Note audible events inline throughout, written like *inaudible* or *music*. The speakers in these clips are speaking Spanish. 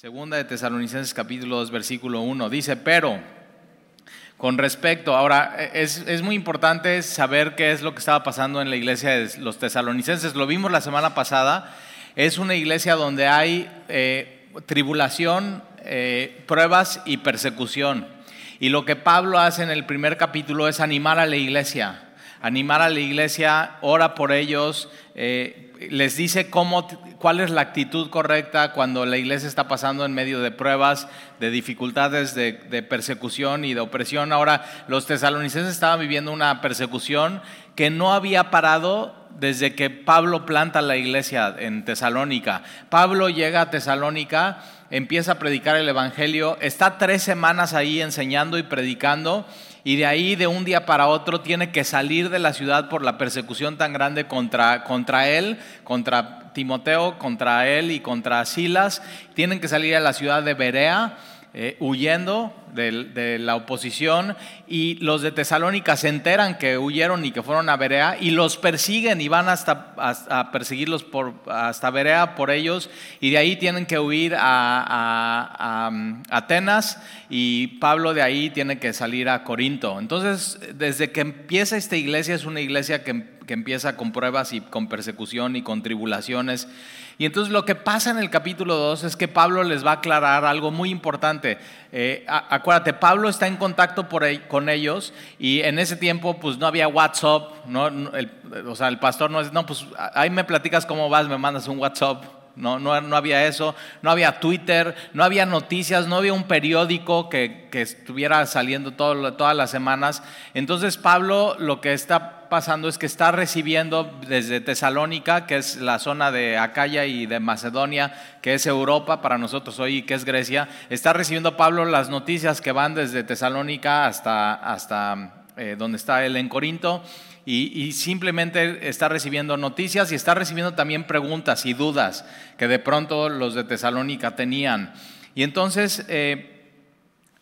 Segunda de Tesalonicenses capítulo 2 versículo 1 dice, pero con respecto, ahora es, es, muy importante saber qué es lo que estaba pasando en la iglesia de los tesalonicenses. Lo vimos la semana pasada, es una iglesia donde hay eh, tribulación, eh, pruebas y persecución. Y lo que Pablo hace en el primer capítulo es animar a la iglesia, animar a la iglesia, ora por ellos. Eh, les dice cómo, cuál es la actitud correcta cuando la iglesia está pasando en medio de pruebas, de dificultades, de, persecución y de opresión. Ahora, los tesalonicenses estaban viviendo una persecución que no había parado desde que Pablo planta la iglesia en Tesalónica. Pablo llega a Tesalónica, empieza a predicar el Evangelio, está tres semanas ahí enseñando y predicando y de ahí de un día para otro tiene que salir de la ciudad por la persecución tan grande contra, contra él, contra Timoteo, contra él y contra Silas. Tienen que salir a la ciudad de Berea eh, huyendo de, la oposición y los de Tesalónica se enteran que huyeron y que fueron a Berea y los persiguen y van hasta, a perseguirlos hasta Berea por ellos y de ahí tienen que huir a, Atenas y Pablo de ahí tiene que salir a Corinto. Entonces, desde que empieza esta iglesia es una iglesia que, que empieza con pruebas y con persecución y con tribulaciones. Y entonces lo que pasa en el capítulo 2 es que Pablo les va a aclarar algo muy importante. Eh, acuérdate, Pablo está en contacto por, con ellos y en ese tiempo pues no había WhatsApp, no, o sea, el pastor no es, no, pues ahí me platicas cómo vas, me mandas un WhatsApp. No, no, había eso, no había Twitter, no había noticias, no había un periódico que, estuviera saliendo todas las semanas. Entonces Pablo lo que está pasando es que está recibiendo desde Tesalónica, que es la zona de Acaya y de Macedonia, que es Europa para nosotros hoy, que es Grecia, está recibiendo Pablo las noticias que van desde Tesalónica hasta, hasta eh, donde está él en Corinto y, simplemente está recibiendo noticias y está recibiendo también preguntas y dudas que de pronto los de Tesalónica tenían. Y entonces, eh,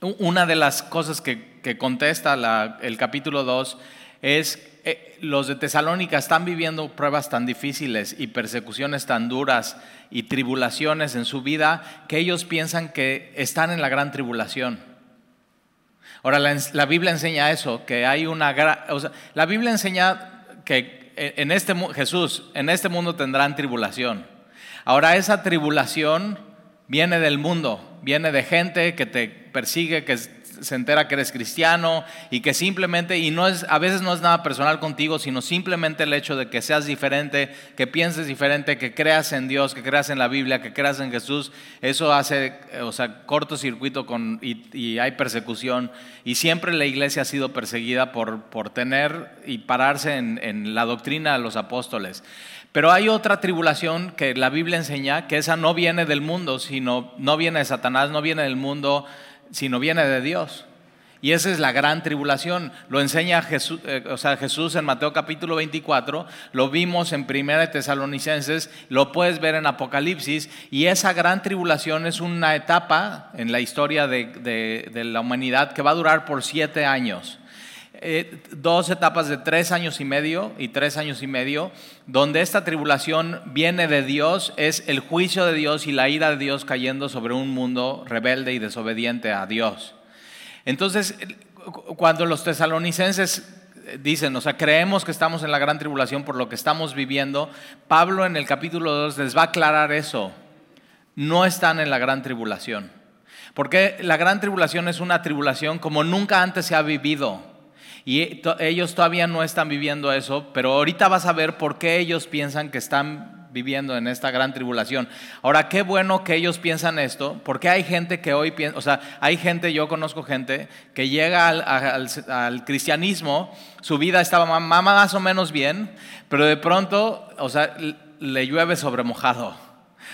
una de las cosas que, contesta el capítulo 2 es, eh, los de Tesalónica están viviendo pruebas tan difíciles y persecuciones tan duras y tribulaciones en su vida que ellos piensan que están en la gran tribulación. Ahora, la, Biblia enseña eso, que hay una gran... la Biblia enseña que en este, Jesús, en este mundo tendrán tribulación. Ahora, esa tribulación viene del mundo, viene de gente que te persigue, que se entera que eres cristiano y que simplemente, y no es, a veces no es nada personal contigo, sino simplemente el hecho de que seas diferente, que pienses diferente, que creas en Dios, que creas en la Biblia, que creas en Jesús, eso hace, o sea, cortocircuito con, y, hay persecución. Y siempre la iglesia ha sido perseguida por, por tener y pararse en, en la doctrina de los apóstoles. Pero hay otra tribulación que la Biblia enseña, que esa no viene del mundo, sino no viene de Satanás, no viene del mundo, sino viene de Dios. Y esa es la gran tribulación. Lo enseña Jesús, eh, o sea, Jesús en Mateo capítulo 24, lo vimos en Primera de Tesalonicenses, lo puedes ver en Apocalipsis, y esa gran tribulación es una etapa en la historia de, de la humanidad que va a durar por siete años. Eh, dos etapas de tres años y medio y tres años y medio, donde esta tribulación viene de Dios, es el juicio de Dios y la ira de Dios cayendo sobre un mundo rebelde y desobediente a Dios. Entonces, cuando los tesalonicenses dicen, o sea, creemos que estamos en la gran tribulación por lo que estamos viviendo, Pablo en el capítulo 2 les va a aclarar eso. No están en la gran tribulación. Porque la gran tribulación es una tribulación como nunca antes se ha vivido. Y ellos todavía no están viviendo eso, pero ahorita vas a ver por qué ellos piensan que están viviendo en esta gran tribulación. Ahora, qué bueno que ellos piensan esto, porque hay gente que hoy piensa, o sea, hay gente, yo conozco gente que llega al, cristianismo, su vida estaba más o menos bien, pero de pronto, o sea, le llueve sobre mojado.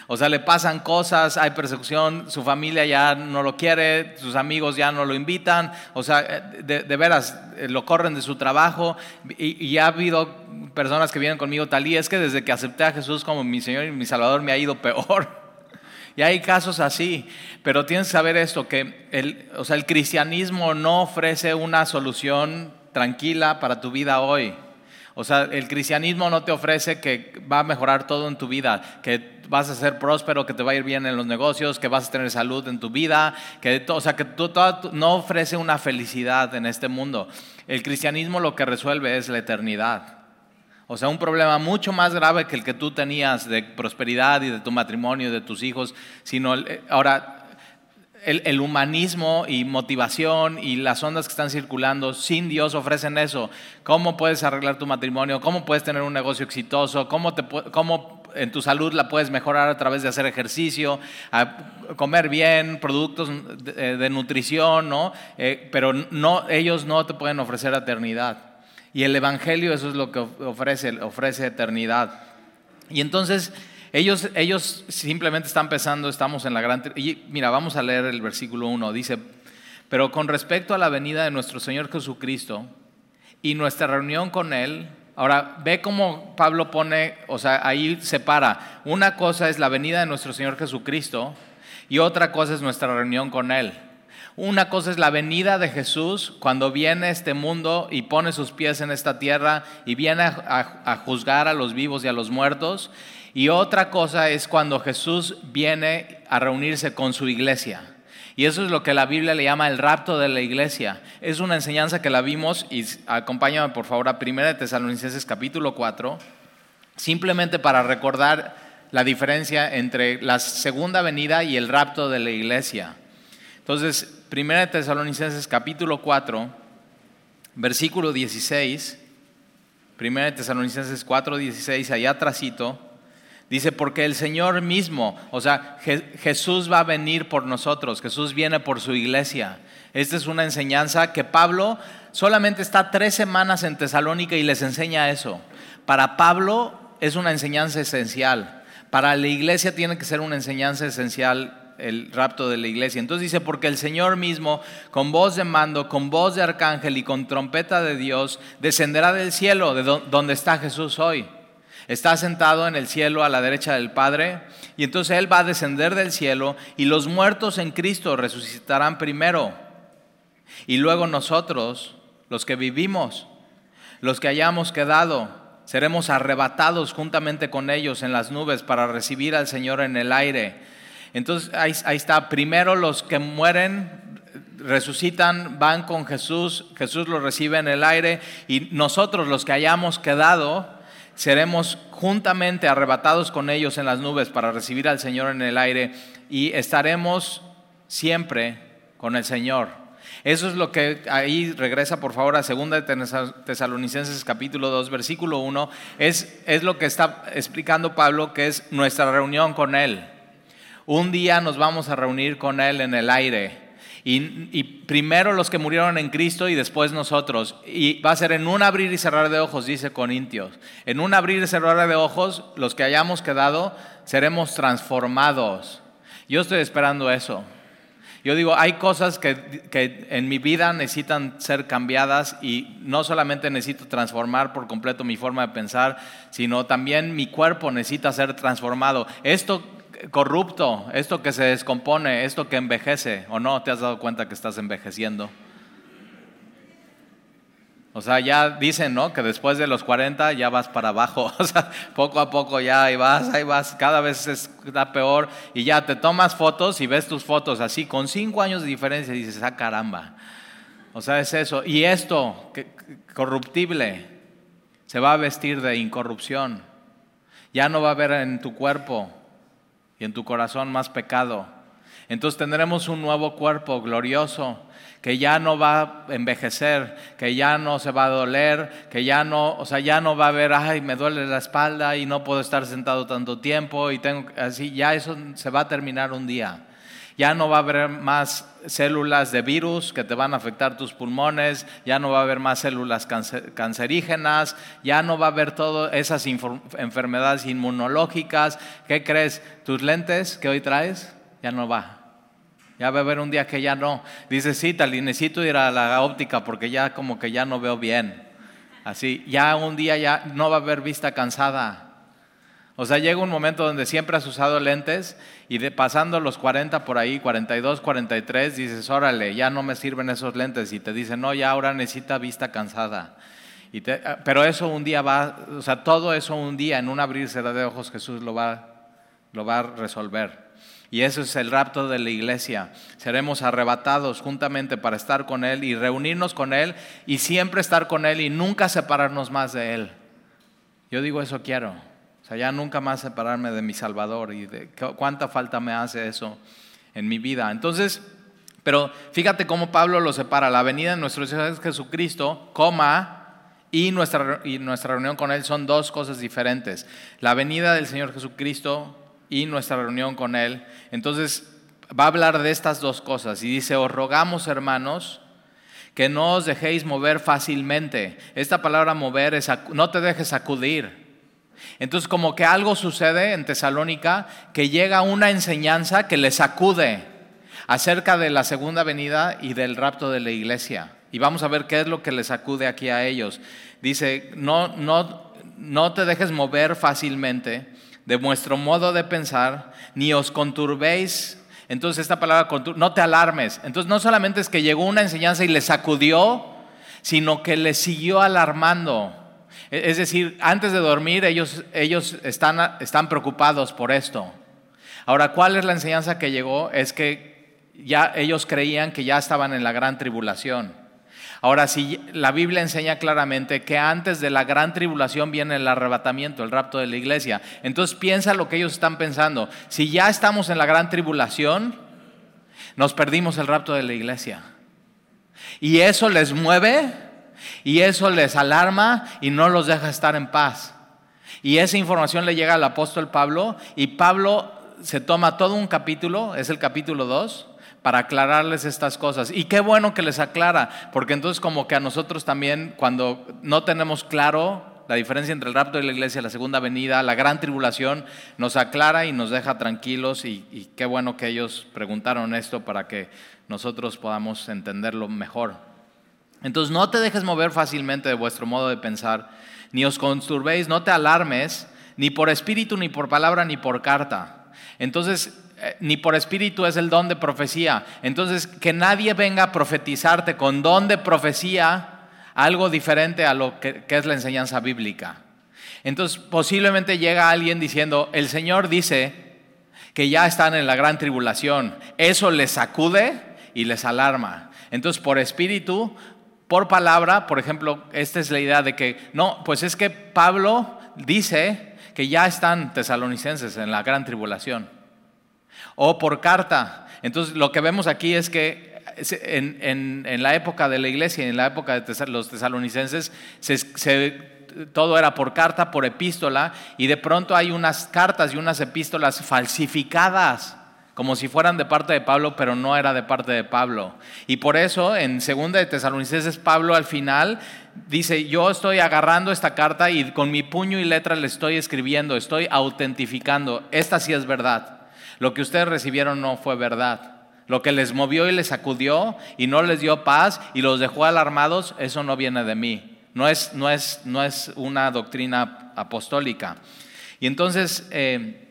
O sea, le pasan cosas, hay persecución, su familia ya no lo quiere, sus amigos ya no lo invitan, o sea, de, veras, eh, lo corren de su trabajo. Y, ya ha habido personas que vienen conmigo, tal y es que desde que acepté a Jesús como mi Señor y mi Salvador me ha ido peor. *laughs* Y hay casos así, pero tienes que saber esto, que el, o sea, el cristianismo no ofrece una solución tranquila para tu vida hoy. O sea, el cristianismo no te ofrece que va a mejorar todo en tu vida, que vas a ser próspero, que te va a ir bien en los negocios, que vas a tener salud en tu vida, que, o sea, que no ofrece una felicidad en este mundo. El cristianismo lo que resuelve es la eternidad. O sea, un problema mucho más grave que el que tú tenías de prosperidad y de tu matrimonio y de tus hijos, sino eh, ahora el, humanismo y motivación y las ondas que están circulando sin Dios ofrecen eso. ¿Cómo puedes arreglar tu matrimonio? ¿Cómo puedes tener un negocio exitoso? ¿Cómo, te, cómo en tu salud la puedes mejorar a través de hacer ejercicio, comer bien, productos de, nutrición, ¿no? Eh, pero no, ellos no te pueden ofrecer eternidad. Y el Evangelio eso es lo que ofrece, ofrece eternidad. Y entonces ellos, ellos simplemente están pensando, estamos en la gran... Y mira, vamos a leer el versículo 1. Dice, pero con respecto a la venida de nuestro Señor Jesucristo y nuestra reunión con Él, ahora ve cómo Pablo pone, o sea, ahí separa. Una cosa es la venida de nuestro Señor Jesucristo y otra cosa es nuestra reunión con Él. Una cosa es la venida de Jesús cuando viene a este mundo y pone sus pies en esta tierra y viene a, juzgar a los vivos y a los muertos. Y otra cosa es cuando Jesús viene a reunirse con su iglesia. Y eso es lo que la Biblia le llama el rapto de la iglesia. Es una enseñanza que la vimos y acompáñame por favor a 1 Tesalonicenses capítulo 4, simplemente para recordar la diferencia entre la segunda venida y el rapto de la iglesia. Entonces, 1 Tesalonicenses capítulo 4, versículo 16, 1 Tesalonicenses 4, 16, allá atrásito, Dice, porque el Señor mismo, o sea, Jesús va a venir por nosotros, Jesús viene por su iglesia. Esta es una enseñanza que Pablo solamente está tres semanas en Tesalónica y les enseña eso. Para Pablo es una enseñanza esencial. Para la iglesia tiene que ser una enseñanza esencial el rapto de la iglesia. Entonces dice, porque el Señor mismo, con voz de mando, con voz de arcángel y con trompeta de Dios, descenderá del cielo, de donde está Jesús hoy. Está sentado en el cielo a la derecha del Padre y entonces Él va a descender del cielo y los muertos en Cristo resucitarán primero. Y luego nosotros, los que vivimos, los que hayamos quedado, seremos arrebatados juntamente con ellos en las nubes para recibir al Señor en el aire. Entonces ahí, está, primero los que mueren resucitan, van con Jesús, Jesús los recibe en el aire y nosotros los que hayamos quedado, seremos juntamente arrebatados con ellos en las nubes para recibir al Señor en el aire y estaremos siempre con el Señor. Eso es lo que ahí regresa por favor a 2 Tesalonicenses capítulo 2 versículo 1, es, es lo que está explicando Pablo que es nuestra reunión con Él. Un día nos vamos a reunir con Él en el aire y, primero los que murieron en Cristo y después nosotros. Y va a ser en un abrir y cerrar de ojos, dice Corintios. En un abrir y cerrar de ojos, los que hayamos quedado, seremos transformados. Yo estoy esperando eso. Yo digo, hay cosas que, que, en mi vida necesitan ser cambiadas y no solamente necesito transformar por completo mi forma de pensar, sino también mi cuerpo necesita ser transformado. Esto corrupto, esto que se descompone, esto que envejece, ¿o no te has dado cuenta que estás envejeciendo? O sea, ya dicen, ¿no? Que después de los 40 ya vas para abajo. *laughs* O sea, poco a poco ya ahí vas, ahí vas. Cada vez está peor. Y ya te tomas fotos y ves tus fotos así, con cinco años de diferencia, y dices, ah, caramba. O sea, es eso. Y esto, corruptible, se va a vestir de incorrupción. Ya no va a haber en tu cuerpo y en tu corazón más pecado. Entonces tendremos un nuevo cuerpo glorioso que ya no va a envejecer, que ya no se va a doler, que ya no, o sea, ya no va a haber, ay, me duele la espalda y no puedo estar sentado tanto tiempo y tengo así, ya eso se va a terminar un día. Ya no va a haber más células de virus que te van a afectar tus pulmones, ya no va a haber más células cancerígenas, ya no va a haber todas esas enfermedades inmunológicas. ¿Qué crees? ¿Tus lentes que hoy traes? Ya no va. Ya va a haber un día que ya no. Dices, sí, tal, y necesito ir a la óptica porque ya como que ya no veo bien. Así, ya un día ya no va a haber vista cansada. O sea, llega un momento donde siempre has usado lentes y de, pasando los 40 por ahí, 42, 43, dices, órale, ya no me sirven esos lentes. Y te dicen, no, ya ahora necesita vista cansada. pero eso un día va, o sea, todo eso un día, en un abrirse de ojos, Jesús lo va, lo va a resolver. Y eso es el rapto de la iglesia. Seremos arrebatados juntamente para estar con Él y reunirnos con Él y siempre estar con Él y nunca separarnos más de Él. Yo digo eso quiero. Ya nunca más separarme de mi Salvador y de cuánta falta me hace eso en mi vida. Entonces, pero fíjate cómo Pablo lo separa. La venida de nuestro Señor Jesucristo, coma, y nuestra, y nuestra reunión con Él son dos cosas diferentes. La venida del Señor Jesucristo y nuestra reunión con Él. Entonces, va a hablar de estas dos cosas. Y dice, os rogamos, hermanos, que no os dejéis mover fácilmente. Esta palabra mover es, no te dejes sacudir. Entonces, como que algo sucede en Tesalónica, que llega una enseñanza que le sacude acerca de la segunda venida y del rapto de la iglesia. Y vamos a ver qué es lo que les sacude aquí a ellos. Dice, no, no, no te dejes mover fácilmente de vuestro modo de pensar, ni os conturbéis. Entonces esta palabra, no te alarmes. Entonces no solamente es que llegó una enseñanza y les sacudió, sino que les siguió alarmando. E, es decir, antes de dormir ellos, ellos están, están preocupados por esto. Ahora, ¿cuál es la enseñanza que llegó? Es que ya ellos creían que ya estaban en la gran tribulación. Ahora, si la Biblia enseña claramente que antes de la gran tribulación viene el arrebatamiento, el rapto de la iglesia, entonces piensa lo que ellos están pensando. Si ya estamos en la gran tribulación, nos perdimos el rapto de la iglesia. Y eso les mueve y eso les alarma y no los deja estar en paz. Y esa información le llega al apóstol Pablo y Pablo se toma todo un capítulo, es el capítulo 2, para aclararles estas cosas. Y qué bueno que les aclara, porque entonces como que a nosotros también, cuando no tenemos claro la diferencia entre el rapto de la iglesia, la segunda venida, la gran tribulación, nos aclara y nos deja tranquilos y, y qué bueno que ellos preguntaron esto para que nosotros podamos entenderlo mejor. Entonces no te dejes mover fácilmente de vuestro modo de pensar, ni os consturbéis, no te alarmes, ni por espíritu, ni por palabra, ni por carta. Entonces eh, ni por espíritu es el don de profecía. Entonces, que nadie venga a profetizarte con don de profecía algo diferente a lo que, es la enseñanza bíblica. Entonces, posiblemente llega alguien diciendo, el Señor dice que ya están en la gran tribulación. Eso les sacude y les alarma. Entonces, por espíritu, por palabra, por ejemplo, esta es la idea de que, no, pues es que Pablo dice que ya están tesalonicenses en la gran tribulación o por carta. Entonces lo que vemos aquí es que en, la época de la iglesia, en la época de los tesalonicenses, todo era por carta, por epístola, y de pronto hay unas cartas y unas epístolas falsificadas, como si fueran de parte de Pablo, pero no era de parte de Pablo. Y por eso en segunda de Tesalonicenses, Pablo al final dice, yo estoy agarrando esta carta y con mi puño y letra le estoy escribiendo, estoy autentificando, esta sí es verdad. Lo que ustedes recibieron no fue verdad. Lo que les movió y les sacudió y no les dio paz y los dejó alarmados, eso no viene de mí. No es, no es, no es una doctrina apostólica. Y entonces, eh,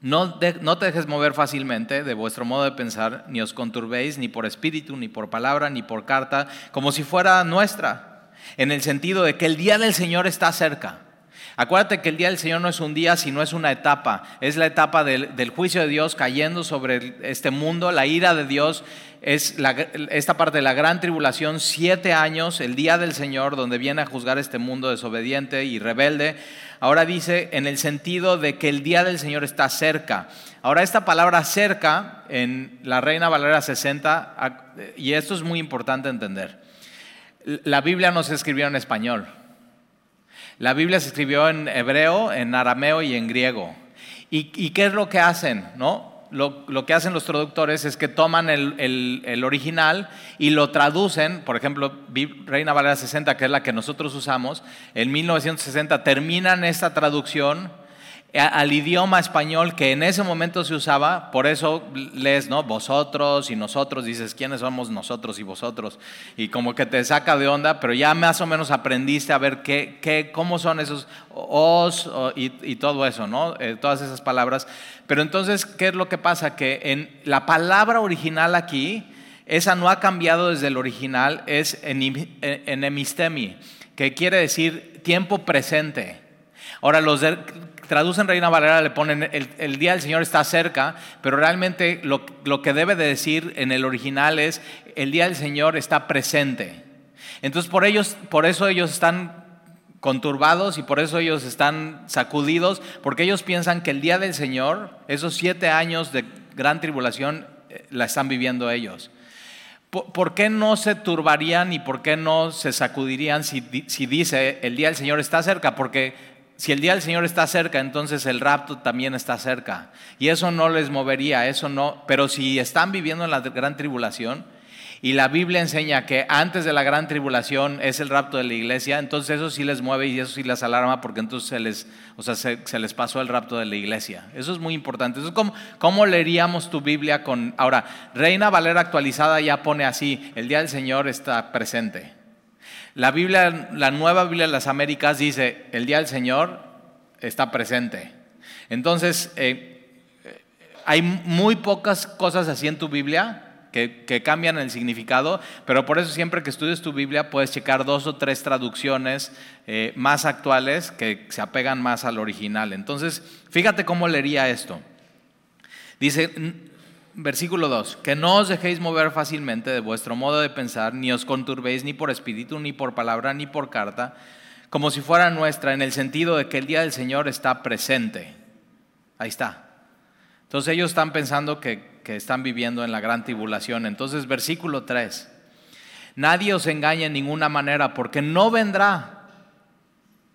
no, te dejes mover fácilmente de vuestro modo de pensar, ni os conturbéis, ni por espíritu, ni por palabra, ni por carta, como si fuera nuestra, en el sentido de que el día del Señor está cerca. Acuérdate que el día del Señor no es un día, sino es una etapa. Es la etapa del, juicio de Dios cayendo sobre este mundo. La ira de Dios es esta parte de la gran tribulación, siete años, el día del Señor, donde viene a juzgar este mundo desobediente y rebelde. Ahora dice en el sentido de que el día del Señor está cerca. Ahora esta palabra cerca en la Reina Valera 60, y esto es muy importante entender, la Biblia no se escribió en español. La Biblia se escribió en hebreo, en arameo y en griego. ¿Y, qué es lo que hacen? ¿no? Lo, que hacen los traductores es que toman el, original y lo traducen, por ejemplo, Reina Valera 60, que es la que nosotros usamos, en 1960 terminan esta traducción al idioma español que en ese momento se usaba, por eso lees, ¿no? Vosotros y nosotros, dices, ¿quiénes somos nosotros y vosotros? Y como que te saca de onda, pero ya más o menos aprendiste a ver qué, qué cómo son esos os y, todo eso, ¿no? Eh, todas esas palabras. Pero entonces, ¿qué es lo que pasa? Que en la palabra original aquí, esa no ha cambiado desde el original, es enemistemi. que quiere decir tiempo presente. Ahora, los traducen Reina Valera, le ponen el, día del Señor está cerca, pero realmente lo, lo que debe de decir en el original es el día del Señor está presente. Entonces, por, ellos, por eso ellos están conturbados y por eso ellos están sacudidos, porque ellos piensan que el día del Señor, esos siete años de gran tribulación, eh, la están viviendo ellos. ¿Por, qué no se turbarían y por qué no se sacudirían si, si dice el día del Señor está cerca? Porque si el día del Señor está cerca, entonces el rapto también está cerca. Y eso no les movería, eso no. Pero si están viviendo en la gran tribulación, y la Biblia enseña que antes de la gran tribulación es el rapto de la iglesia, entonces eso sí les mueve y eso sí les alarma porque entonces se les, o sea, se, les pasó el rapto de la iglesia. Eso es muy importante. Entonces, ¿cómo, ¿cómo, leeríamos tu Biblia con... Ahora, Reina Valera actualizada ya pone así, el día del Señor está presente. La Biblia, la nueva Biblia de las Américas dice, el día del Señor está presente. Entonces, eh, hay muy pocas cosas así en tu Biblia que, cambian el significado, pero por eso siempre que estudies tu Biblia puedes checar dos o tres traducciones eh, más actuales que se apegan más al original. Entonces, fíjate cómo leería esto. Dice, versículo 2, que no os dejéis mover fácilmente de vuestro modo de pensar, ni os conturbéis ni por espíritu, ni por palabra, ni por carta, como si fuera nuestra, en el sentido de que el día del Señor está presente. Ahí está. Entonces ellos están pensando que están viviendo en la gran tribulación. Entonces, versículo 3. Nadie os engañe en ninguna manera, porque no vendrá.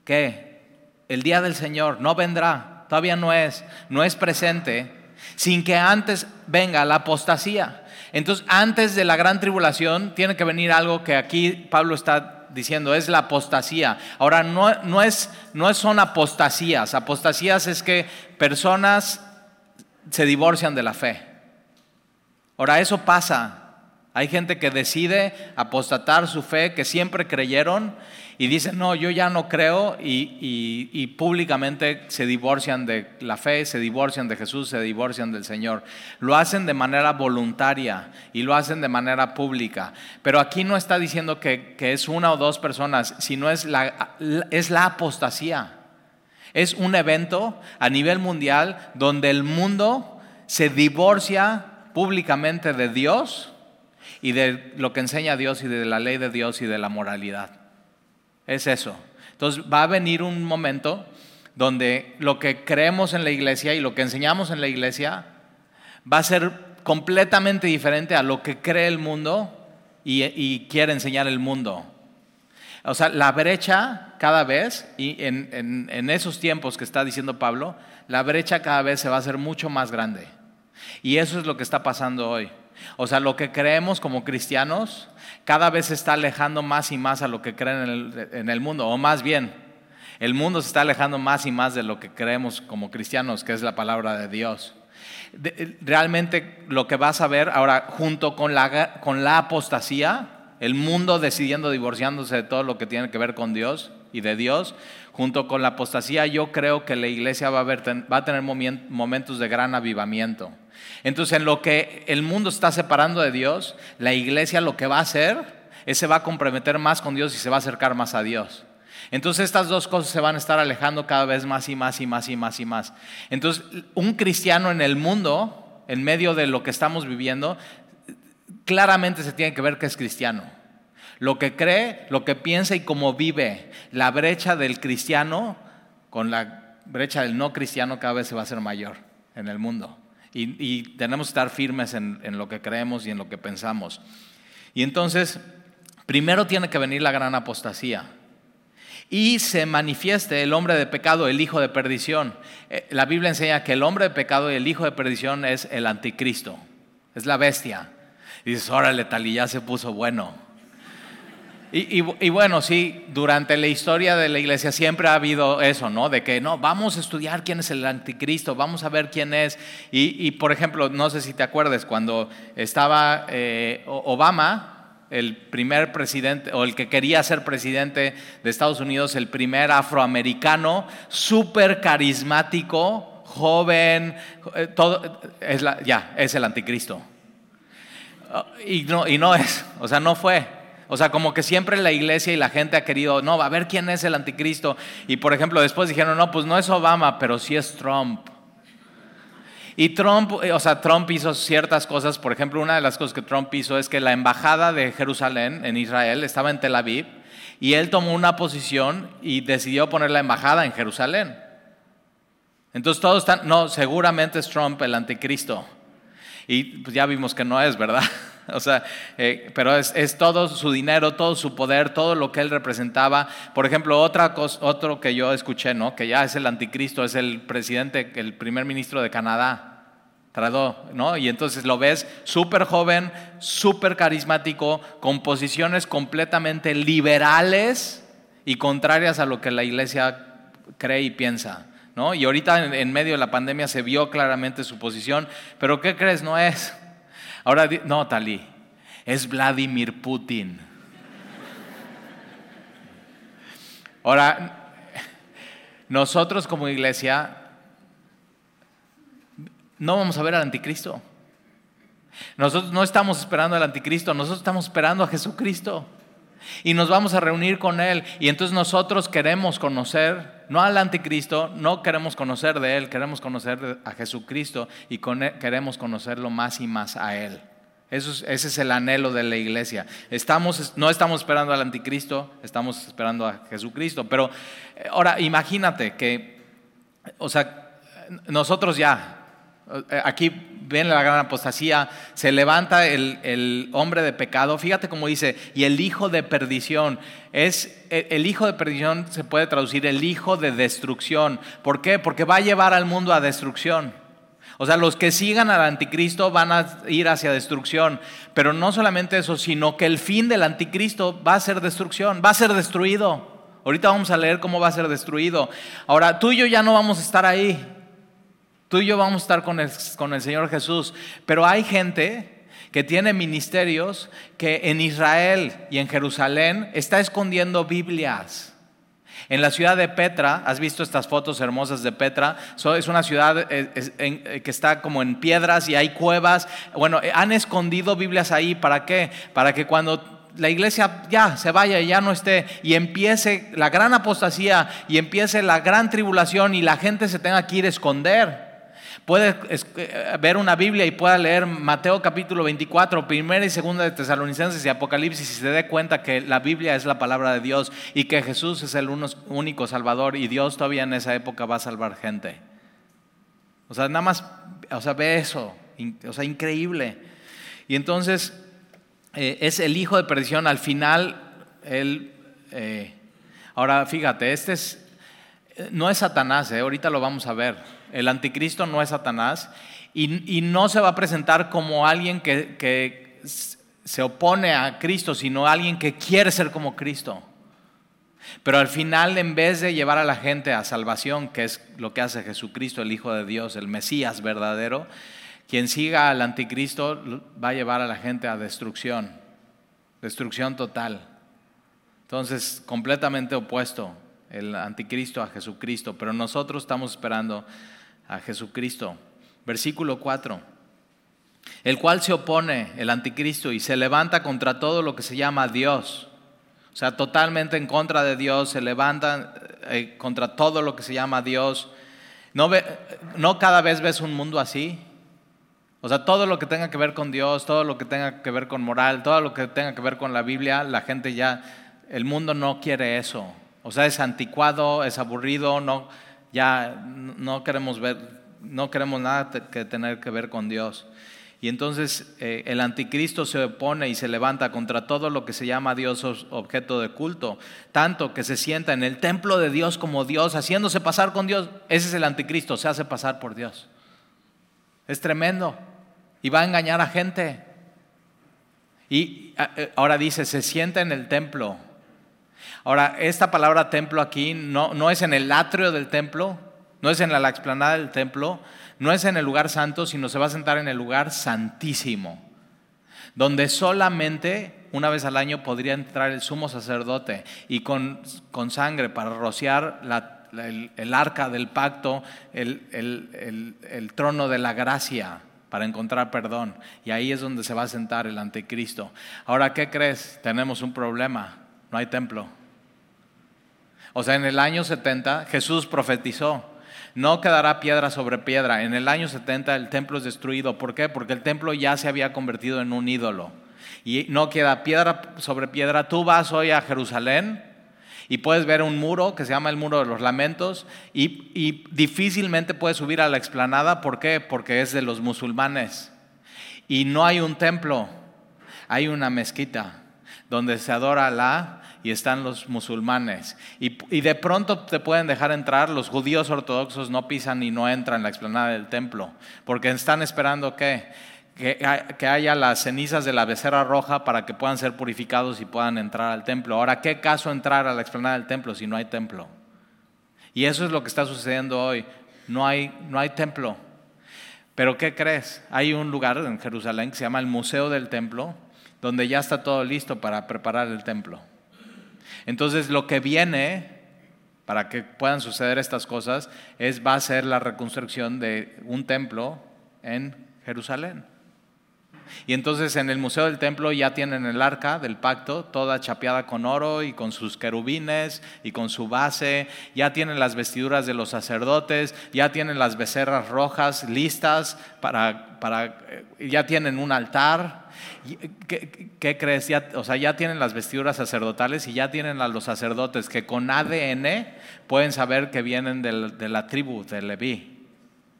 ¿Qué? El día del Señor no vendrá, todavía no es, no es presente, sin que antes venga la apostasía. Entonces, antes de la gran tribulación, tiene que venir algo que aquí Pablo está diciendo, es la apostasía. Ahora, no, no, es, no son apostasías, apostasías es que personas se divorcian de la fe. Ahora, eso pasa. Hay gente que decide apostatar su fe, que siempre creyeron, y dicen, no, yo ya no creo, y, públicamente se divorcian de la fe, se divorcian de Jesús, se divorcian del Señor. Lo hacen de manera voluntaria y lo hacen de manera pública. Pero aquí no está diciendo que, es una o dos personas, sino es la, es la apostasía. Es un evento a nivel mundial donde el mundo se divorcia públicamente de Dios y de lo que enseña Dios y de la ley de Dios y de la moralidad. Es eso. Entonces va a venir un momento donde lo que creemos en la iglesia y lo que enseñamos en la iglesia va a ser completamente diferente a lo que cree el mundo y, quiere enseñar el mundo. O sea, la brecha cada vez, y en, en esos tiempos que está diciendo Pablo, la brecha cada vez se va a hacer mucho más grande. Y eso es lo que está pasando hoy. O sea, lo que creemos como cristianos cada vez se está alejando más y más a lo que creen en el, mundo, o más bien, el mundo se está alejando más y más de lo que creemos como cristianos, que es la palabra de Dios. realmente lo que vas a ver ahora, junto con la, con la apostasía, el mundo decidiendo divorciándose de todo lo que tiene que ver con Dios y de Dios, junto con la apostasía, yo creo que la iglesia va a, va a tener momentos de gran avivamiento. Entonces, en lo que el mundo está separando de Dios, la iglesia lo que va a hacer es se va a comprometer más con Dios y se va a acercar más a Dios. Entonces estas dos cosas se van a estar alejando cada vez más y más y más y más y más. Entonces un cristiano en el mundo, en medio de lo que estamos viviendo, claramente se tiene que ver que es cristiano. Lo que cree, lo que piensa y cómo vive. La brecha del cristiano con la brecha del no cristiano cada vez se va a hacer mayor en el mundo y, tenemos que estar firmes en, en lo que creemos y en lo que pensamos. Y entonces, primero tiene que venir la gran apostasía y se manifieste el hombre de pecado, el hijo de perdición. Eh, la Biblia enseña que el hombre de pecado y el hijo de perdición es el anticristo, es la bestia. Y dices, órale, tal y ya se puso bueno. Y, bueno, sí, durante la historia de la iglesia siempre ha habido eso, ¿no? De que no, vamos a estudiar quién es el anticristo, vamos a ver quién es. Y, por ejemplo, no sé si te acuerdas, cuando estaba eh, Obama, el primer presidente, o el que quería ser presidente de Estados Unidos, el primer afroamericano, súper carismático, joven, eh, todo, es ya, es el anticristo. Y no, y no es, o sea, no fue. O sea, como que siempre la iglesia y la gente ha querido, no, a ver quién es el anticristo. Y por ejemplo, después dijeron, no, pues no es Obama, pero sí es Trump. Y Trump, eh, o sea, Trump hizo ciertas cosas. Por ejemplo, una de las cosas que Trump hizo es que la embajada de Jerusalén en Israel estaba en Tel Aviv y él tomó una posición y decidió poner la embajada en Jerusalén. Entonces todos están, no, seguramente es Trump el anticristo. Y pues ya vimos que no es, ¿verdad? *laughs* *laughs* O sea, eh, pero es, todo su dinero, todo su poder, todo lo que él representaba. Por ejemplo, otra cosa, otro que yo escuché, ¿no? Que ya es el anticristo, es el presidente, el primer ministro de Canadá. Tradó, ¿no? Y entonces lo ves súper joven, súper carismático, con posiciones completamente liberales y contrarias a lo que la iglesia cree y piensa. ¿no? Y ahorita en, medio de la pandemia se vio claramente su posición, pero ¿qué crees? No es. Ahora, no, Talí, es Vladimir Putin. Ahora, nosotros como iglesia no vamos a ver al anticristo. Nosotros no estamos esperando al anticristo, nosotros estamos esperando a Jesucristo y nos vamos a reunir con Él. Y entonces nosotros queremos conocer, no al anticristo, no queremos conocer de Él, queremos conocer a Jesucristo y queremos conocerlo más y más a Él. Eso ese es el anhelo de la iglesia. Estamos, no estamos esperando al anticristo, estamos esperando a Jesucristo. Pero eh, ahora imagínate que, o sea, nosotros ya, eh, aquí ven la gran apostasía, se levanta el, hombre de pecado, fíjate cómo dice, y el hijo de perdición, es e, el hijo de perdición se puede traducir el hijo de destrucción. ¿Por qué? Porque va a llevar al mundo a destrucción. O sea, los que sigan al anticristo van a ir hacia destrucción. Pero no solamente eso, sino que el fin del anticristo va a ser destrucción, va a ser destruido. Ahorita vamos a leer cómo va a ser destruido. Ahora, tú y yo ya no vamos a estar ahí. Tú y yo vamos a estar con el, Señor Jesús. Pero hay gente que tiene ministerios que en Israel y en Jerusalén está escondiendo Biblias. En la ciudad de Petra, has visto estas fotos hermosas de Petra, es una ciudad eh, eh, que está como en piedras y hay cuevas. Bueno, eh, han escondido Biblias ahí, ¿para qué? Para que cuando la iglesia ya se vaya y ya no esté y empiece la gran apostasía y empiece la gran tribulación y la gente se tenga que ir a esconder puede eh, ver una Biblia y pueda leer Mateo capítulo 24, primera y segunda de Tesalonicenses y Apocalipsis y se dé cuenta que la Biblia es la palabra de Dios y que Jesús es el único Salvador y Dios todavía en esa época va a salvar gente. O sea, nada más, o sea, ve eso, o sea, increíble. Y entonces eh, es el hijo de perdición, al final, él, eh, ahora fíjate, este es, no es Satanás, ahorita lo vamos a ver. El anticristo no es Satanás y, no se va a presentar como alguien que, se opone a Cristo, sino alguien que quiere ser como Cristo. Pero al final, en vez de llevar a la gente a salvación, que es lo que hace Jesucristo, el Hijo de Dios, el Mesías verdadero, quien siga al anticristo va a llevar a la gente a destrucción, destrucción total. Entonces, completamente opuesto el anticristo a Jesucristo, pero nosotros estamos esperando a Jesucristo. Versículo 4. El cual se opone, el anticristo, y se levanta contra todo lo que se llama Dios. O sea, totalmente en contra de Dios, se levanta eh, contra todo lo que se llama Dios. ¿No, ve, ¿No cada vez ves un mundo así? O sea, todo lo que tenga que ver con Dios, todo lo que tenga que ver con moral, todo lo que tenga que ver con la Biblia, la gente ya, el mundo no quiere eso. O sea, es anticuado, es aburrido, no, ya no queremos ver, no queremos nada que tener que ver con Dios. Y entonces eh, el anticristo se opone y se levanta contra todo lo que se llama Dios objeto de culto, tanto que se sienta en el templo de Dios como Dios, haciéndose pasar con Dios. Ese es el anticristo, se hace pasar por Dios. Es tremendo. Y va a engañar a gente. Y eh, ahora dice, se sienta en el templo. Ahora, esta palabra templo aquí no, no es en el atrio del templo, no es en la, explanada del templo, no es en el lugar santo, sino se va a sentar en el lugar santísimo, donde solamente una vez al año podría entrar el sumo sacerdote y con, con sangre para rociar el, arca del pacto, el, el, trono de la gracia, para encontrar perdón. Y ahí es donde se va a sentar el anticristo. Ahora, ¿qué crees? Tenemos un problema. No hay templo. O sea, en el año 70 Jesús profetizó. No quedará piedra sobre piedra. En el año 70 el templo es destruido. ¿Por qué? Porque el templo ya se había convertido en un ídolo. Y no queda piedra sobre piedra. Tú vas hoy a Jerusalén y puedes ver un muro que se llama el muro de los lamentos y, difícilmente puedes subir a la explanada. ¿Por qué? Porque es de los musulmanes. Y no hay un templo, hay una mezquita donde se adora a Alá y están los musulmanes. Y, de pronto te pueden dejar entrar, los judíos ortodoxos no pisan y no entran en la explanada del templo, porque están esperando que que, haya las cenizas de la becerra roja para que puedan ser purificados y puedan entrar al templo. Ahora, ¿qué caso entrar a la explanada del templo si no hay templo? Y eso es lo que está sucediendo hoy. No hay, no hay templo. Pero ¿qué crees? Hay un lugar en Jerusalén que se llama el Museo del Templo, donde ya está todo listo para preparar el templo. Entonces lo que viene para que puedan suceder estas cosas es va a ser la reconstrucción de un templo en Jerusalén. Y entonces en el Museo del Templo ya tienen el arca del pacto, toda chapeada con oro y con sus querubines y con su base, ya tienen las vestiduras de los sacerdotes, ya tienen las becerras rojas listas para, para eh, ya tienen un altar. ¿Qué, crees? Ya, o sea, ya tienen las vestiduras sacerdotales y ya tienen a los sacerdotes que con ADN pueden saber que vienen de la tribu de Leví.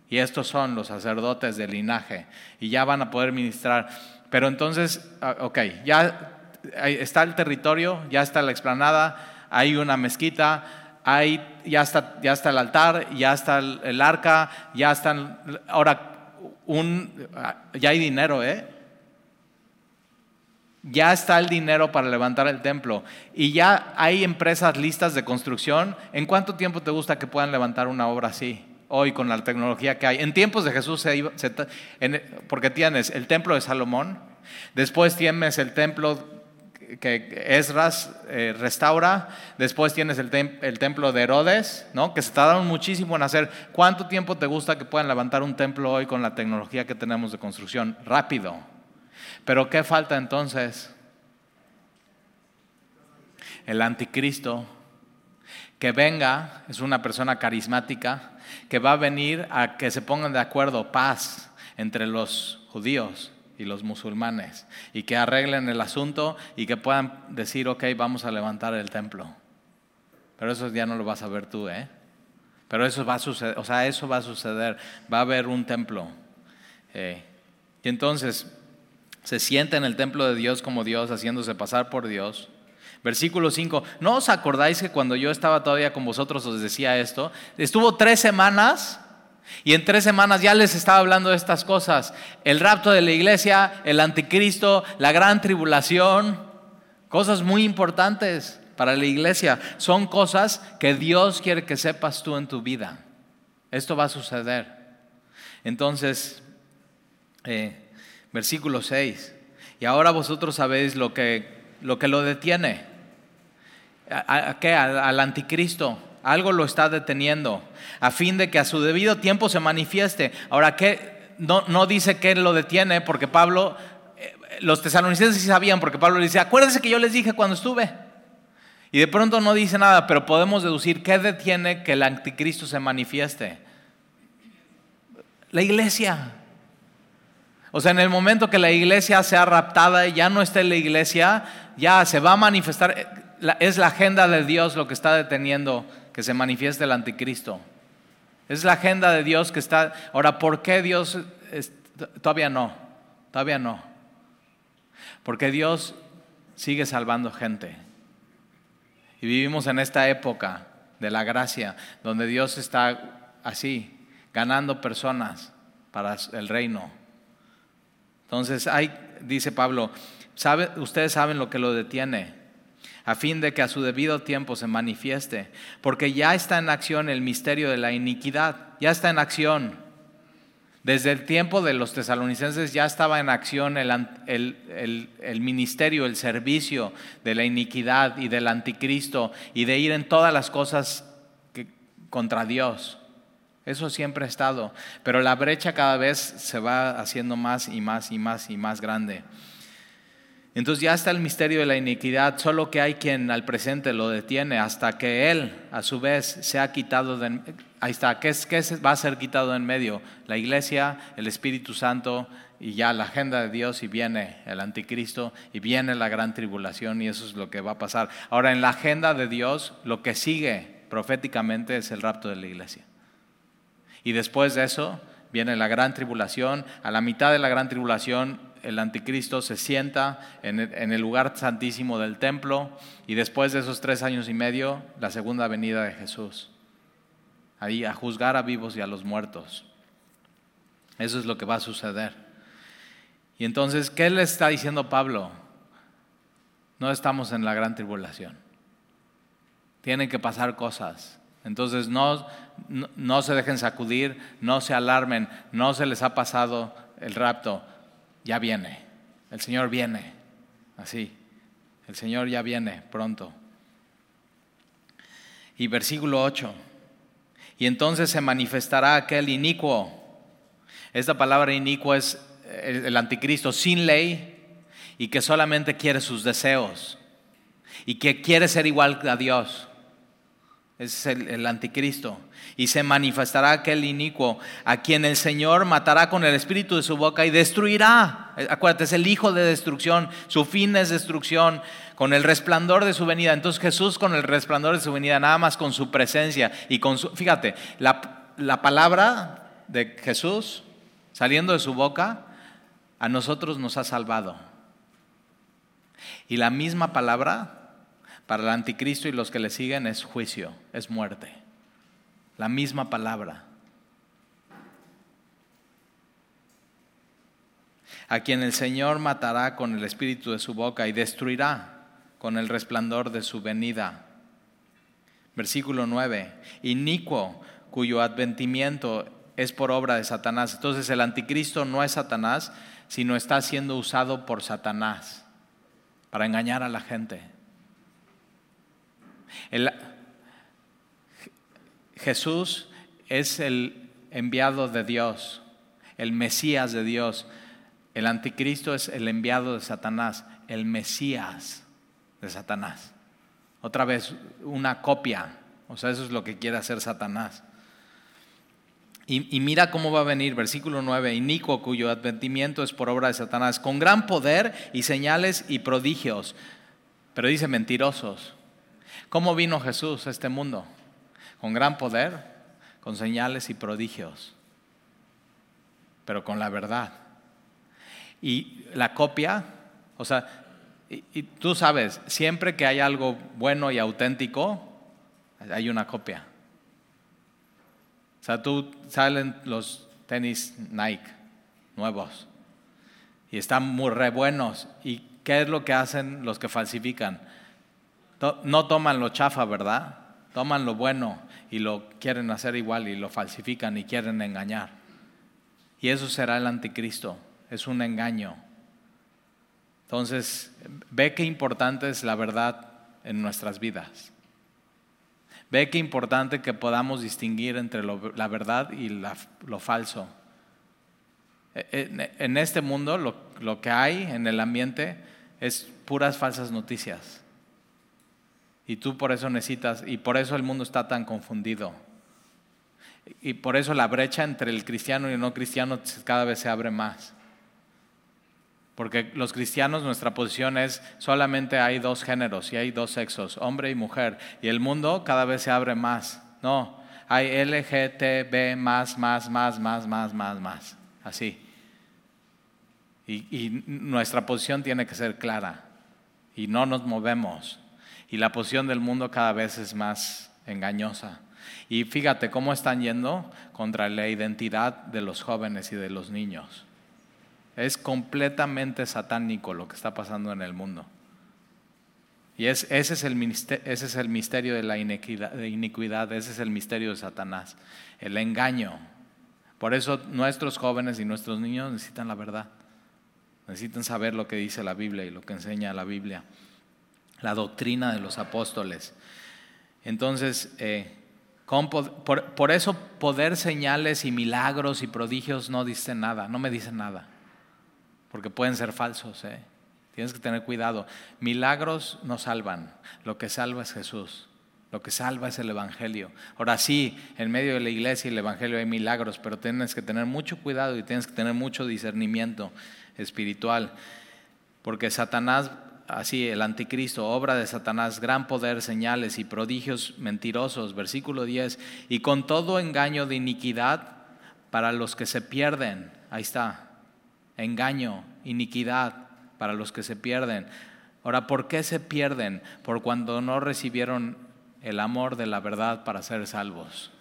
Y estos son los sacerdotes del linaje. Y ya van a poder ministrar. Pero entonces, ah, ok, ya está el territorio, ya está la explanada, hay una mezquita, hay, ya, está, ya está el altar, ya está el, arca, ya están... Ahora, un, ah, ya hay dinero, ¿eh? Ya está el dinero para levantar el templo y ya hay empresas listas de construcción. ¿En cuánto tiempo te gusta que puedan levantar una obra así? Hoy con la tecnología que hay. En tiempos de Jesús, se porque tienes el templo de Salomón, después tienes el templo que Esdras eh, restaura, después tienes el, el, templo de Herodes, ¿no? que se tardaron muchísimo en hacer. ¿Cuánto tiempo te gusta que puedan levantar un templo hoy con la tecnología que tenemos de construcción? Rápido. Pero ¿qué falta entonces? El anticristo que venga, es una persona carismática, va a venir a que se pongan de acuerdo paz entre los judíos y los musulmanes y que arreglen el asunto y que puedan decir, ok, vamos a levantar el templo. Pero eso ya no lo vas a ver tú, ¿eh? Pero eso va a suceder, o sea, eso va a suceder, va a haber un templo. Eh, y entonces se siente en el templo de Dios como Dios, haciéndose pasar por Dios. Versículo 5, ¿no os acordáis que cuando yo estaba todavía con vosotros os decía esto? Estuvo tres semanas y en tres semanas ya les estaba hablando de estas cosas. El rapto de la iglesia, el anticristo, la gran tribulación, cosas muy importantes para la iglesia. Son cosas que Dios quiere que sepas tú en tu vida. Esto va a suceder. Entonces, eh, versículo 6, y ahora vosotros sabéis lo que lo, que lo detiene. ¿A, qué? Al, anticristo. Algo lo está deteniendo a fin de que a su debido tiempo se manifieste. Ahora, ¿qué? No, no dice que lo detiene porque Pablo, eh, los tesalonicenses sí sabían porque Pablo le dice, acuérdense que yo les dije cuando estuve. Y de pronto no dice nada, pero podemos deducir qué detiene que el anticristo se manifieste. La iglesia. O sea, en el momento que la iglesia sea raptada y ya no esté en la iglesia, ya se va a manifestar es la agenda de Dios lo que está deteniendo que se manifieste el anticristo. Es la agenda de Dios que está... Ahora, ¿por qué Dios... todavía no, todavía no. Porque Dios sigue salvando gente. Y vivimos en esta época de la gracia, donde Dios está así, ganando personas para el reino. Entonces, hay, dice Pablo, ¿sabe, ustedes saben lo que lo detiene a fin de que a su debido tiempo se manifieste, porque ya está en acción el misterio de la iniquidad, ya está en acción. Desde el tiempo de los tesalonicenses ya estaba en acción el, ministerio, el servicio de la iniquidad y del anticristo y de ir en todas las cosas contra Dios. Eso siempre ha estado. Pero la brecha cada vez se va haciendo más y más y más y más grande. Entonces ya está el misterio de la iniquidad, solo que hay quien al presente lo detiene hasta que él a su vez se ha quitado de... Ahí está, ¿qué, es, qué va a ser quitado en medio? La iglesia, el Espíritu Santo y ya la agenda de Dios y viene el anticristo y viene la gran tribulación y eso es lo que va a pasar. Ahora en la agenda de Dios lo que sigue proféticamente es el rapto de la iglesia. Y después de eso viene la gran tribulación, a la mitad de la gran tribulación el anticristo se sienta en el lugar santísimo del templo y después de esos tres años y medio, la segunda venida de Jesús. Ahí a juzgar a vivos y a los muertos. Eso es lo que va a suceder. Y entonces, ¿qué le está diciendo Pablo? No estamos en la gran tribulación. Tienen que pasar cosas. Entonces no, no, se dejen sacudir, no se alarmen, no se les ha pasado el rapto ya viene, el Señor viene, así, el Señor ya viene pronto. Y versículo 8, y entonces se manifestará aquel inicuo. Esta palabra inicuo es el anticristo sin ley y que solamente quiere sus deseos y que quiere ser igual a Dios. Es el, anticristo. Y se manifestará aquel inicuo a quien el Señor matará con el espíritu de su boca y destruirá. Acuérdate, es el hijo de destrucción. Su fin es destrucción con el resplandor de su venida. Entonces Jesús con el resplandor de su venida, nada más con su presencia y con su... Fíjate, la, la palabra de Jesús saliendo de su boca a nosotros nos ha salvado. Y la misma palabra para el anticristo y los que le siguen es juicio, es muerte. La misma palabra. A quien el Señor matará con el espíritu de su boca y destruirá con el resplandor de su venida. Versículo 9. Inicuo, cuyo adventimiento es por obra de Satanás. Entonces el anticristo no es Satanás, sino está siendo usado por Satanás para engañar a la gente. Jesús es el enviado de Dios, el Mesías de Dios. El anticristo es el enviado de Satanás, el Mesías de Satanás. Otra vez, una copia. O sea, eso es lo que quiere hacer Satanás. Y, mira cómo va a venir, versículo 9, inicuo cuyo adventimiento es por obra de Satanás, con gran poder y señales y prodigios. Pero dice mentirosos. ¿Cómo vino Jesús a este mundo? Con gran poder, con señales y prodigios, pero con la verdad. Y la copia, o sea, y, tú sabes, siempre que hay algo bueno y auténtico, hay una copia. O sea, tú salen los tenis Nike nuevos y están muy re buenos. ¿Y qué es lo que hacen los que falsifican? No toman lo chafa, ¿verdad? Toman lo bueno y lo quieren hacer igual y lo falsifican y quieren engañar. Y eso será el anticristo, es un engaño. Entonces, ve qué importante es la verdad en nuestras vidas. Ve qué importante que podamos distinguir entre la verdad y lo falso. E, e, en, este mundo lo que hay en el ambiente es puras falsas noticias. Y tú por eso necesitas, y por eso el mundo está tan confundido. Y por eso la brecha entre el cristiano y el no cristiano cada vez se abre más. Porque los cristianos, nuestra posición es solamente hay dos géneros y hay dos sexos, hombre y mujer. Y el mundo cada vez se abre más. No, hay LGTB más, más, más, más, más, más, más. Así. Y, y nuestra posición tiene que ser clara. Y no nos movemos. Y la posición del mundo cada vez es más engañosa. Y fíjate cómo están yendo contra la identidad de los jóvenes y de los niños. Es completamente satánico lo que está pasando en el mundo. Y es, ese, es el, misterio de la de iniquidad, ese es el misterio de Satanás, el engaño. Por eso nuestros jóvenes y nuestros niños necesitan la verdad, necesitan saber lo que dice la Biblia y lo que enseña la Biblia la doctrina de los apóstoles. Entonces, eh, por, eso poder, señales y milagros y prodigios no dicen nada, no me dicen nada, porque pueden ser falsos. ¿eh? Tienes que tener cuidado. Milagros no salvan, lo que salva es Jesús. Lo que salva es el Evangelio. Ahora sí, en medio de la iglesia y el Evangelio hay milagros, pero tienes que tener mucho cuidado y tienes que tener mucho discernimiento espiritual, porque Satanás así el anticristo, obra de Satanás, gran poder, señales y prodigios mentirosos, versículo 10, y con todo engaño de iniquidad para los que se pierden. Ahí está, engaño, iniquidad para los que se pierden. Ahora, ¿por qué se pierden? Por cuando no recibieron el amor de la verdad para ser salvos.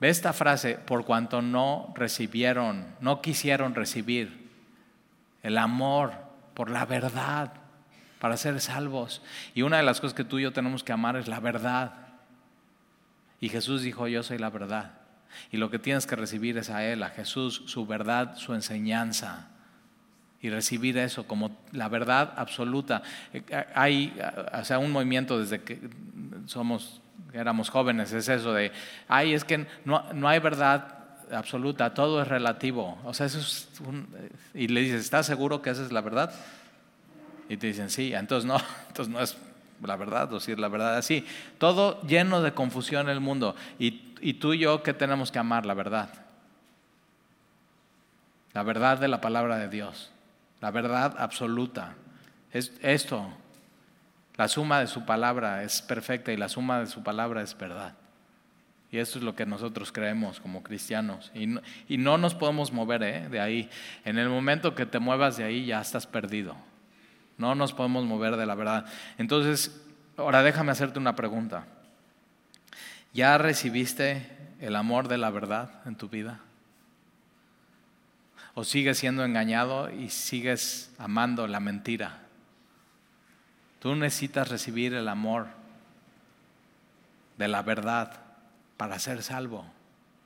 Ve esta frase, por cuanto no recibieron, no quisieron recibir el amor por la verdad para ser salvos. Y una de las cosas que tú y yo tenemos que amar es la verdad. Y Jesús dijo, yo soy la verdad. Y lo que tienes que recibir es a Él, a Jesús, su verdad, su enseñanza. Y recibir eso como la verdad absoluta. Hay o sea, un movimiento desde que somos, éramos jóvenes, es eso de, ay, es que no, no hay verdad absoluta, todo es relativo. O sea, eso es y le dices, ¿estás seguro que esa es la verdad? Y te dicen, sí, entonces no, *laughs* entonces no es la verdad, o si es la verdad así. Todo lleno de confusión en el mundo. Y, tú y yo, ¿qué tenemos que amar? La verdad. La verdad de la palabra de Dios. La verdad absoluta. Es esto. La suma de su palabra es perfecta y la suma de su palabra es verdad. Y eso es lo que nosotros creemos como cristianos. Y no, y no nos podemos mover ¿eh? de ahí. En el momento que te muevas de ahí ya estás perdido. No nos podemos mover de la verdad. Entonces, ahora déjame hacerte una pregunta. ¿Ya recibiste el amor de la verdad en tu vida? ¿O sigues siendo engañado y sigues amando la mentira? Tú necesitas recibir el amor de la verdad para ser salvo.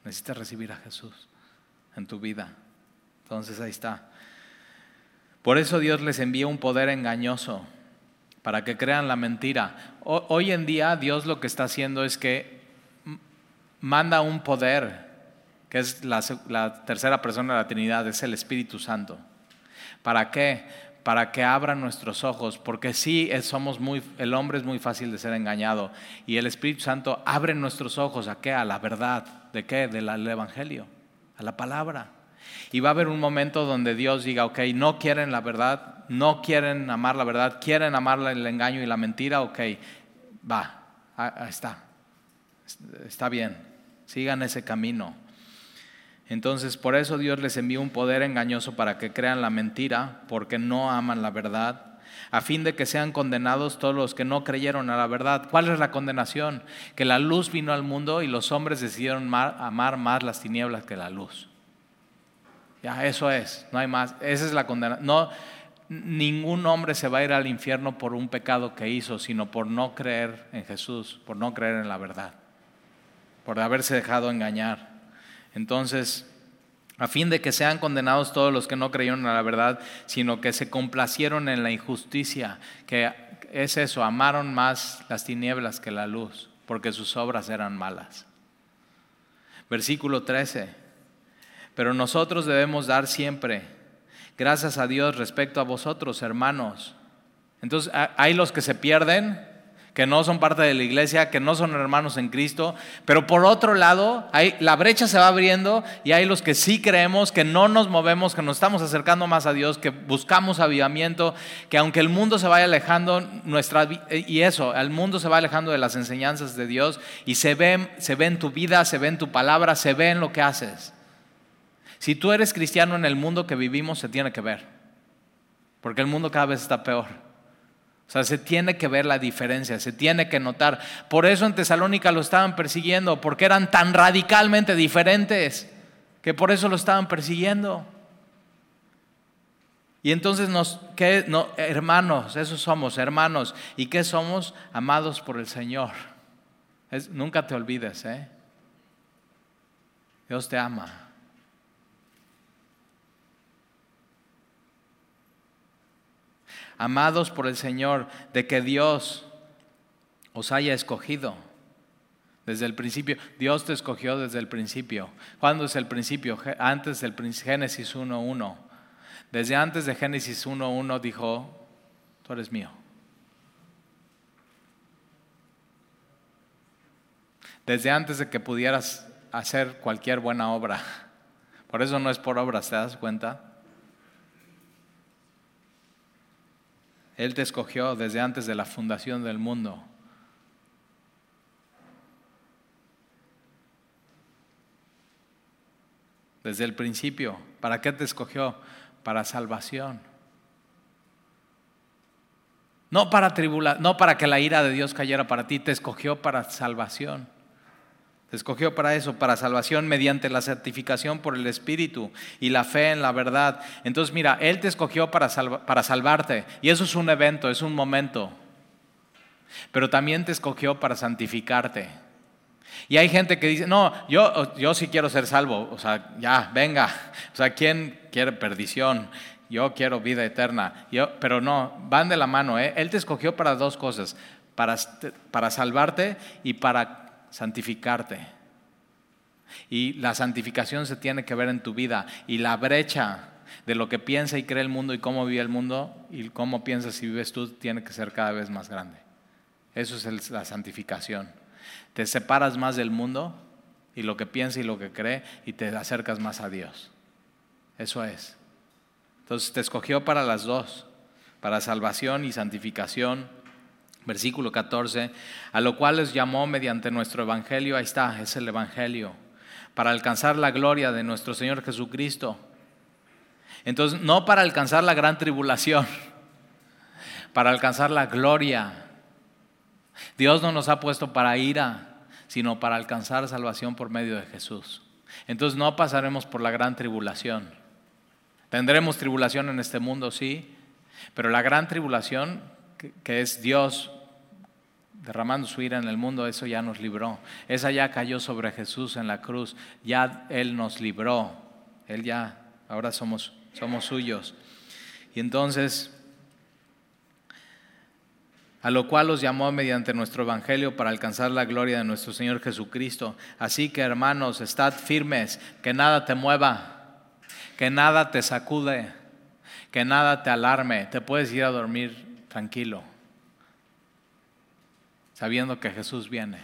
Necesitas recibir a Jesús en tu vida. Entonces ahí está. Por eso Dios les envía un poder engañoso para que crean la mentira. Hoy en día Dios lo que está haciendo es que manda un poder, que es la, tercera persona de la Trinidad, es el Espíritu Santo. ¿Para qué? Para que abran nuestros ojos, porque sí somos muy, el hombre es muy fácil de ser engañado y el Espíritu Santo abre nuestros ojos a qué? A la verdad, ¿de qué? Del Evangelio, a la palabra. Y va a haber un momento donde Dios diga, ok, no quieren la verdad, no quieren amar la verdad, quieren amar el engaño y la mentira, ok, va, está, está bien, sigan ese camino. Entonces, por eso Dios les envió un poder engañoso para que crean la mentira, porque no aman la verdad, a fin de que sean condenados todos los que no creyeron a la verdad. ¿Cuál es la condenación? Que la luz vino al mundo y los hombres decidieron amar más las tinieblas que la luz. Ya, eso es, no hay más. Esa es la condena. No, ningún hombre se va a ir al infierno por un pecado que hizo, sino por no creer en Jesús, por no creer en la verdad, por haberse dejado engañar. Entonces, a fin de que sean condenados todos los que no creyeron en la verdad, sino que se complacieron en la injusticia, que es eso, amaron más las tinieblas que la luz, porque sus obras eran malas. Versículo 13. Pero nosotros debemos dar siempre gracias a Dios respecto a vosotros, hermanos. Entonces, hay los que se pierden, que no son parte de la iglesia, que no son hermanos en Cristo, pero por otro lado, hay, la brecha se va abriendo y hay los que sí creemos, que no nos movemos, que nos estamos acercando más a Dios, que buscamos avivamiento, que aunque el mundo se vaya alejando, nuestra, y eso, el mundo se va alejando de las enseñanzas de Dios y se ve, se ve en tu vida, se ve en tu palabra, se ve en lo que haces. Si tú eres cristiano en el mundo que vivimos, se tiene que ver. Porque el mundo cada vez está peor. O sea, se tiene que ver la diferencia, se tiene que notar. Por eso en Tesalónica lo estaban persiguiendo, porque eran tan radicalmente diferentes, que por eso lo estaban persiguiendo. Y entonces nos, ¿qué? No, hermanos, esos somos, hermanos. ¿Y qué somos? Amados por el Señor. nunca te olvides, ¿eh? Dios te ama. Amados por el Señor, de que Dios os haya escogido, Desde el principio. Dios te escogió desde el principio. ¿Cuándo es el principio? Antes del Génesis 1.1. Desde antes de Génesis 1.1 dijo, tú eres mío. Desde antes de que pudieras hacer cualquier buena obra. Por eso no es por obras, ¿te das cuenta? Él te escogió desde antes de la fundación del mundo. Desde el principio. ¿Para qué te escogió? Para salvación. No para tribula, no para que la ira de Dios cayera para ti, te escogió para salvación. Te escogió para eso, para salvación mediante la certificación por el Espíritu y la fe en la verdad. Entonces, mira, Él te escogió para, para salvarte y eso es un evento, es un momento. Pero también te escogió para santificarte. Y hay gente que dice, no, yo, yo sí quiero ser salvo, o sea, ya, venga, o sea, ¿quién quiere perdición? Yo quiero vida eterna, yo, pero no, van de la mano, ¿eh? Él te escogió para dos cosas, para, para salvarte y para santificarte. Y la santificación se tiene que ver en tu vida. Y la brecha de lo que piensa y cree el mundo y cómo vive el mundo y cómo piensas y vives tú tiene que ser cada vez más grande. Eso es la santificación. Te separas más del mundo y lo que piensa y lo que cree y te acercas más a Dios. Eso es. Entonces te escogió para las dos, para salvación y santificación Versículo 14, a lo cual les llamó mediante nuestro Evangelio, ahí está, es el Evangelio, para alcanzar la gloria de nuestro Señor Jesucristo. Entonces, no para alcanzar la gran tribulación, *laughs* para alcanzar la gloria. Dios no nos ha puesto para ira, sino para alcanzar salvación por medio de Jesús. Entonces no pasaremos por la gran tribulación. Tendremos tribulación en este mundo, sí, pero la gran tribulación, que, es Dios derramando su ira en el mundo, eso ya nos libró. Esa ya cayó sobre Jesús en la cruz, ya Él nos libró. Él ya, ahora somos, somos suyos. Y entonces, a lo cual los llamó mediante nuestro Evangelio para alcanzar la gloria de nuestro Señor Jesucristo. Así que hermanos, estad firmes, que nada te mueva, que nada te sacude, que nada te alarme. Te puedes ir a dormir tranquilo sabiendo que Jesús viene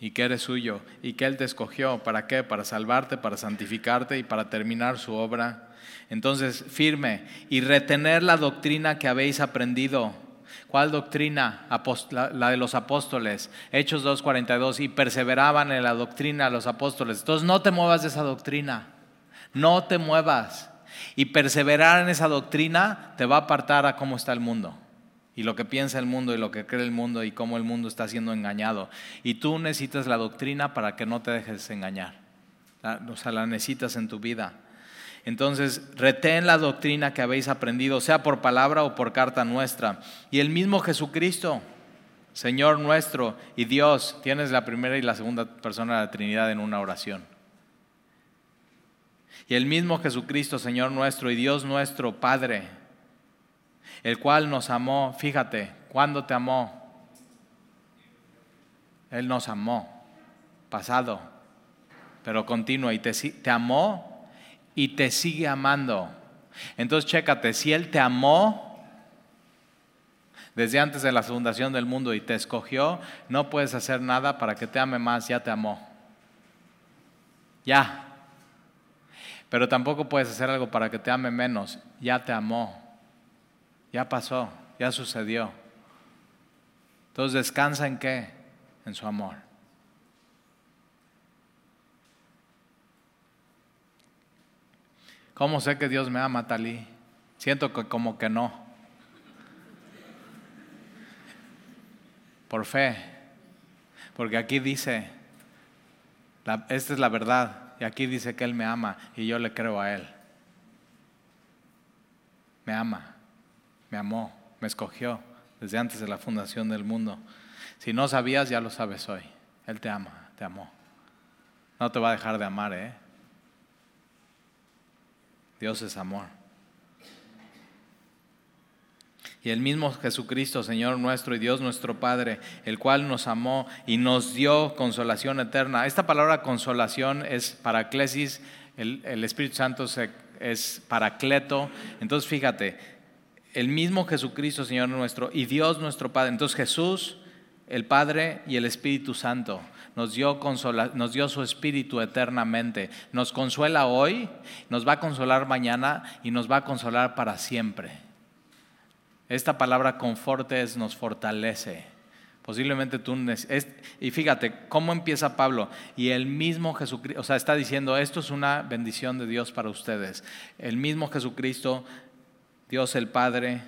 y que eres suyo y que Él te escogió. ¿Para qué? Para salvarte, para santificarte y para terminar su obra. Entonces, firme y retener la doctrina que habéis aprendido. ¿Cuál doctrina? La de los apóstoles. Hechos 2.42. Y perseveraban en la doctrina los apóstoles. Entonces, no te muevas de esa doctrina. No te muevas. Y perseverar en esa doctrina te va a apartar a cómo está el mundo y lo que piensa el mundo y lo que cree el mundo y cómo el mundo está siendo engañado. Y tú necesitas la doctrina para que no te dejes engañar. O sea, la necesitas en tu vida. Entonces, retén la doctrina que habéis aprendido, sea por palabra o por carta nuestra. Y el mismo Jesucristo, Señor nuestro y Dios, tienes la primera y la segunda persona de la Trinidad en una oración. Y el mismo Jesucristo, Señor nuestro y Dios nuestro, Padre, el cual nos amó, fíjate, ¿cuándo te amó? Él nos amó, pasado, pero continuo, y te, te amó y te sigue amando. Entonces, chécate, si Él te amó desde antes de la fundación del mundo y te escogió, no puedes hacer nada para que te ame más, ya te amó. Ya. Pero tampoco puedes hacer algo para que te ame menos, ya te amó. Ya pasó, ya sucedió. Entonces descansa en qué? En su amor. ¿Cómo sé que Dios me ama, Talí? Siento que como que no. Por fe. Porque aquí dice, esta es la verdad, y aquí dice que Él me ama y yo le creo a Él. Me ama me amó, me escogió desde antes de la fundación del mundo. Si no sabías, ya lo sabes hoy. Él te ama, te amó. No te va a dejar de amar, ¿eh? Dios es amor. Y el mismo Jesucristo, Señor nuestro y Dios nuestro Padre, el cual nos amó y nos dio consolación eterna. Esta palabra consolación es paraclesis, el, el Espíritu Santo es paracleto. Entonces fíjate, el mismo Jesucristo, Señor nuestro, y Dios nuestro Padre. Entonces Jesús, el Padre y el Espíritu Santo nos dio, nos dio su Espíritu eternamente. Nos consuela hoy, nos va a consolar mañana y nos va a consolar para siempre. Esta palabra confortes nos fortalece. Posiblemente tú... y fíjate, ¿cómo empieza Pablo? Y el mismo Jesucristo, o sea, está diciendo, esto es una bendición de Dios para ustedes. El mismo Jesucristo, Dios el Padre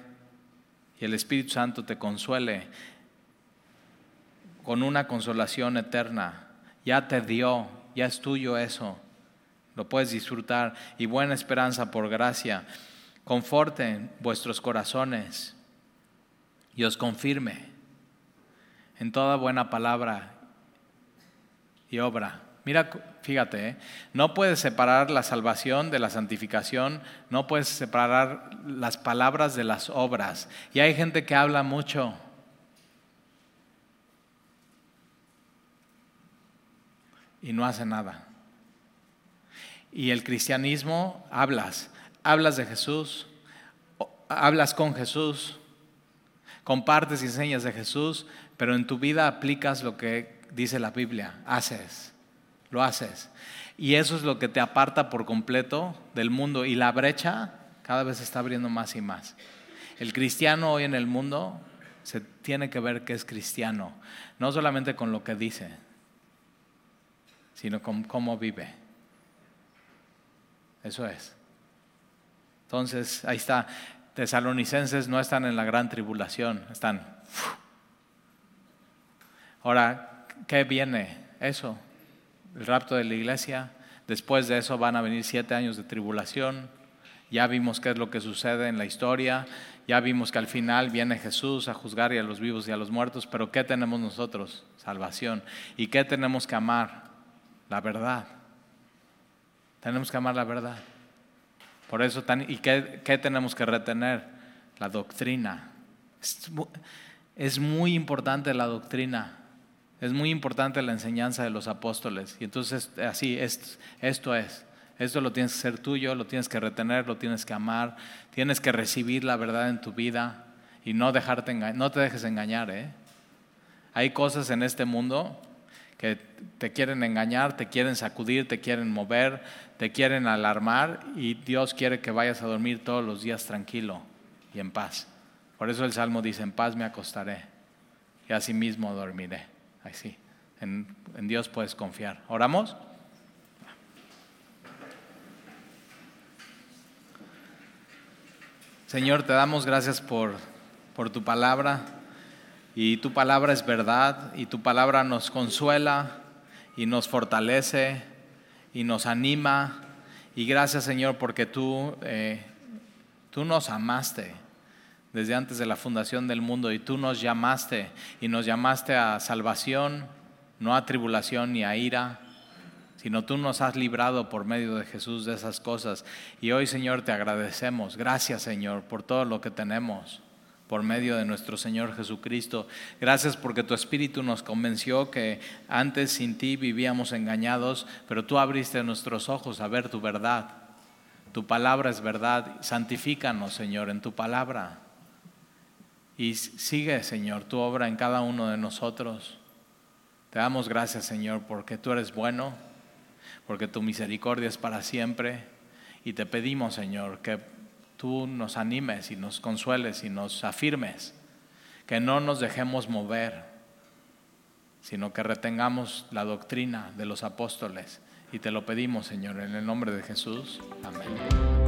y el Espíritu Santo te consuele con una consolación eterna. Ya te dio, ya es tuyo eso. Lo puedes disfrutar y buena esperanza por gracia conforte vuestros corazones y os confirme en toda buena palabra y obra. Mira, fíjate, ¿eh? no puedes separar la salvación de la santificación, no puedes separar las palabras de las obras. Y hay gente que habla mucho. Y no hace nada. Y el cristianismo hablas, hablas de Jesús, hablas con Jesús, compartes y enseñas de Jesús, pero en tu vida aplicas lo que dice la Biblia, haces, lo haces. Y eso es lo que te aparta por completo del mundo. Y la brecha cada vez se está abriendo más y más. El cristiano hoy en el mundo se tiene que ver que es cristiano, no solamente con lo que dice, sino con cómo vive. Eso es. Entonces, ahí está. Tesalonicenses no están en la gran tribulación, están. Ahora, ¿qué viene? Eso, el rapto de la iglesia. Después de eso van a venir siete años de tribulación. Ya vimos qué es lo que sucede en la historia. Ya vimos que al final viene Jesús a juzgar y a los vivos y a los muertos. Pero ¿qué tenemos nosotros? Salvación. ¿Y qué tenemos que amar? La verdad. Tenemos que amar la verdad. Por eso, ¿y qué, tenemos que retener? La doctrina. Es, muy importante la doctrina. Es muy importante la enseñanza de los apóstoles. Y entonces, así, esto, esto es. Esto lo tienes que ser tuyo, lo tienes que retener, lo tienes que amar, tienes que recibir la verdad en tu vida y no, dejarte no te dejes engañar. ¿eh? Hay cosas en este mundo que te quieren engañar, te quieren sacudir, te quieren mover, te quieren alarmar y Dios quiere que vayas a dormir todos los días tranquilo y en paz. Por eso el Salmo dice, en paz me acostaré y así mismo Así, en, en Dios puedes confiar. ¿Oramos? Señor, te damos gracias por, por tu palabra y tu palabra es verdad y tu palabra nos consuela y nos fortalece y nos anima. Y gracias Señor porque tú, eh, tú nos amaste desde antes de la fundación del mundo y tú nos llamaste y nos llamaste a salvación, no a tribulación ni a ira, sino tú nos has librado por medio de Jesús de esas cosas. Y hoy Señor te agradecemos. Gracias Señor por todo lo que tenemos por medio de nuestro Señor Jesucristo. Gracias porque tu Espíritu nos convenció que antes sin ti vivíamos engañados, pero tú abriste nuestros ojos a ver tu verdad. Tu palabra es verdad. Santifícanos, Señor, en tu palabra. Y sigue, Señor, tu obra en cada uno de nosotros. Te damos gracias, Señor, porque tú eres bueno, porque tu misericordia es para siempre. Y te pedimos, Señor, que tú nos animes y nos consueles y nos afirmes, que no nos dejemos mover, sino que retengamos la doctrina de los apóstoles. Y te lo pedimos, Señor, en el nombre de Jesús. Amén.